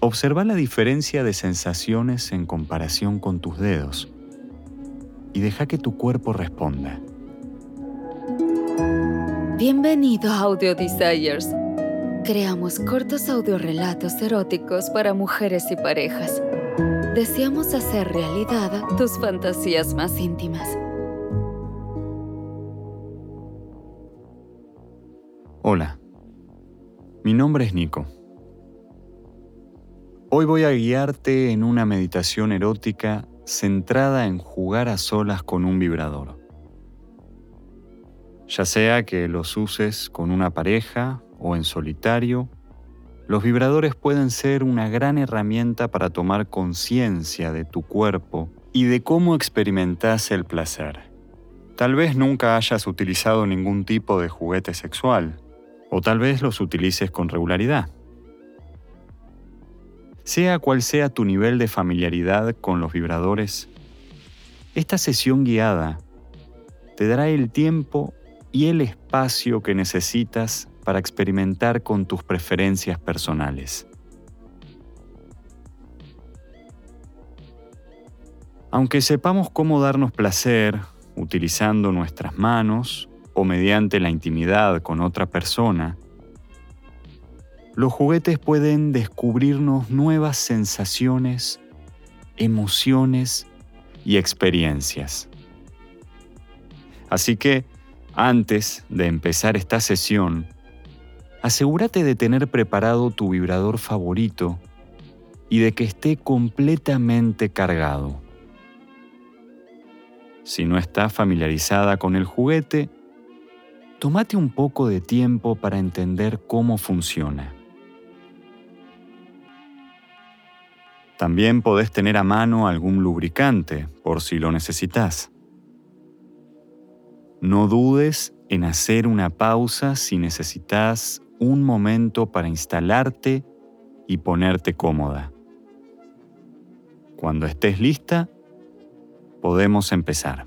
Observa la diferencia de sensaciones en comparación con tus dedos y deja que tu cuerpo responda. Bienvenido a Audio Desires. Creamos cortos audiorelatos eróticos para mujeres y parejas. Deseamos hacer realidad tus fantasías más íntimas. Hola, mi nombre es Nico. Hoy voy a guiarte en una meditación erótica centrada en jugar a solas con un vibrador. Ya sea que los uses con una pareja o en solitario, los vibradores pueden ser una gran herramienta para tomar conciencia de tu cuerpo y de cómo experimentas el placer. Tal vez nunca hayas utilizado ningún tipo de juguete sexual, o tal vez los utilices con regularidad. Sea cual sea tu nivel de familiaridad con los vibradores, esta sesión guiada te dará el tiempo y el espacio que necesitas para experimentar con tus preferencias personales. Aunque sepamos cómo darnos placer utilizando nuestras manos o mediante la intimidad con otra persona, los juguetes pueden descubrirnos nuevas sensaciones, emociones y experiencias. Así que, antes de empezar esta sesión, asegúrate de tener preparado tu vibrador favorito y de que esté completamente cargado. Si no estás familiarizada con el juguete, tómate un poco de tiempo para entender cómo funciona. También podés tener a mano algún lubricante por si lo necesitas. No dudes en hacer una pausa si necesitas un momento para instalarte y ponerte cómoda. Cuando estés lista, podemos empezar.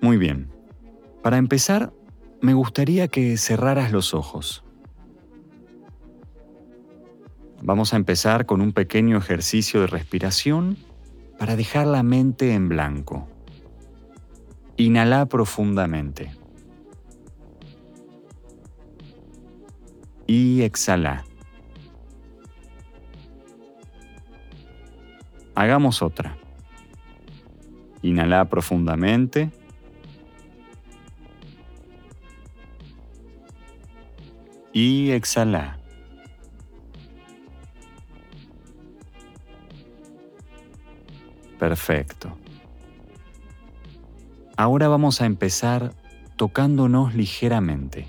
Muy bien. Para empezar, me gustaría que cerraras los ojos. Vamos a empezar con un pequeño ejercicio de respiración para dejar la mente en blanco. Inhala profundamente. Y exhala. Hagamos otra. Inhala profundamente. y exhala. Perfecto. Ahora vamos a empezar tocándonos ligeramente.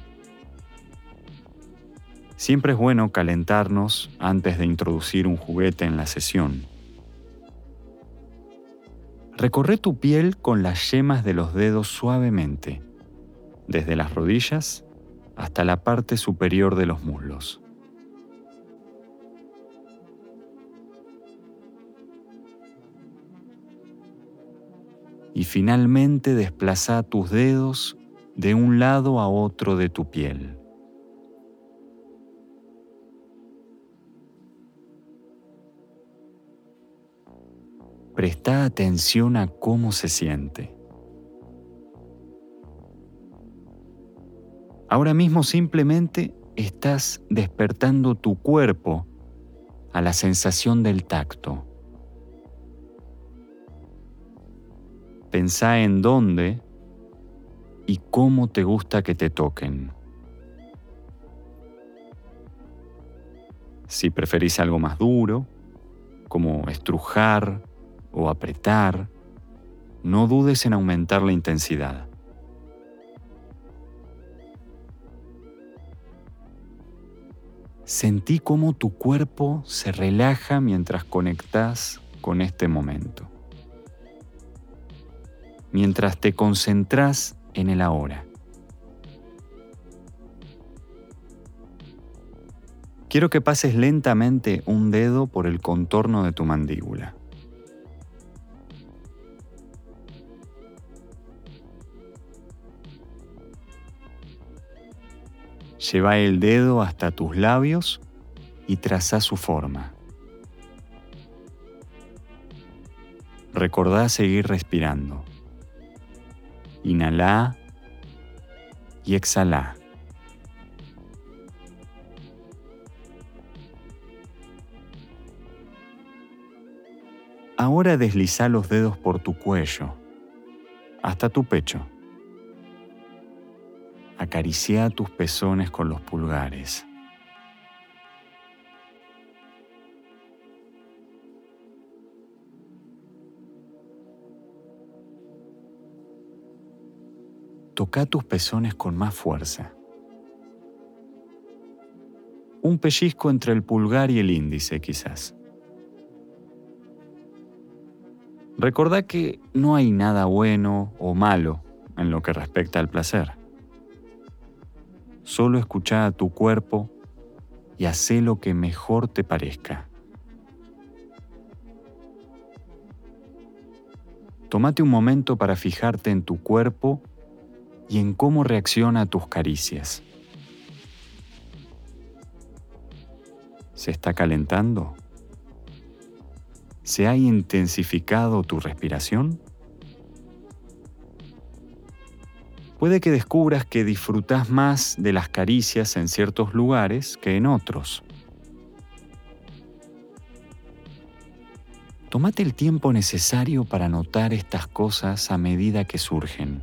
Siempre es bueno calentarnos antes de introducir un juguete en la sesión. Recorre tu piel con las yemas de los dedos suavemente, desde las rodillas hasta la parte superior de los muslos. Y finalmente desplaza tus dedos de un lado a otro de tu piel. Presta atención a cómo se siente. Ahora mismo simplemente estás despertando tu cuerpo a la sensación del tacto. Pensá en dónde y cómo te gusta que te toquen. Si preferís algo más duro, como estrujar o apretar, no dudes en aumentar la intensidad. Sentí cómo tu cuerpo se relaja mientras conectas con este momento. Mientras te concentras en el ahora. Quiero que pases lentamente un dedo por el contorno de tu mandíbula. Lleva el dedo hasta tus labios y traza su forma. Recordá seguir respirando. Inhalá y exhalá. Ahora desliza los dedos por tu cuello, hasta tu pecho. Acaricia tus pezones con los pulgares. Toca tus pezones con más fuerza. Un pellizco entre el pulgar y el índice quizás. Recordá que no hay nada bueno o malo en lo que respecta al placer. Solo escucha a tu cuerpo y haz lo que mejor te parezca. Tómate un momento para fijarte en tu cuerpo y en cómo reacciona a tus caricias. ¿Se está calentando? ¿Se ha intensificado tu respiración? Puede que descubras que disfrutas más de las caricias en ciertos lugares que en otros. Tómate el tiempo necesario para notar estas cosas a medida que surgen.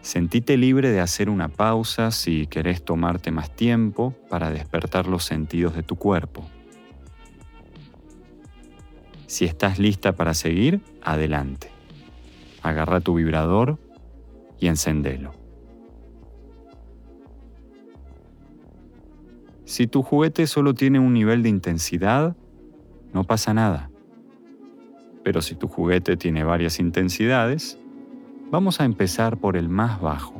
Sentite libre de hacer una pausa si querés tomarte más tiempo para despertar los sentidos de tu cuerpo. Si estás lista para seguir, adelante. Agarra tu vibrador y encendelo. Si tu juguete solo tiene un nivel de intensidad, no pasa nada. Pero si tu juguete tiene varias intensidades, Vamos a empezar por el más bajo.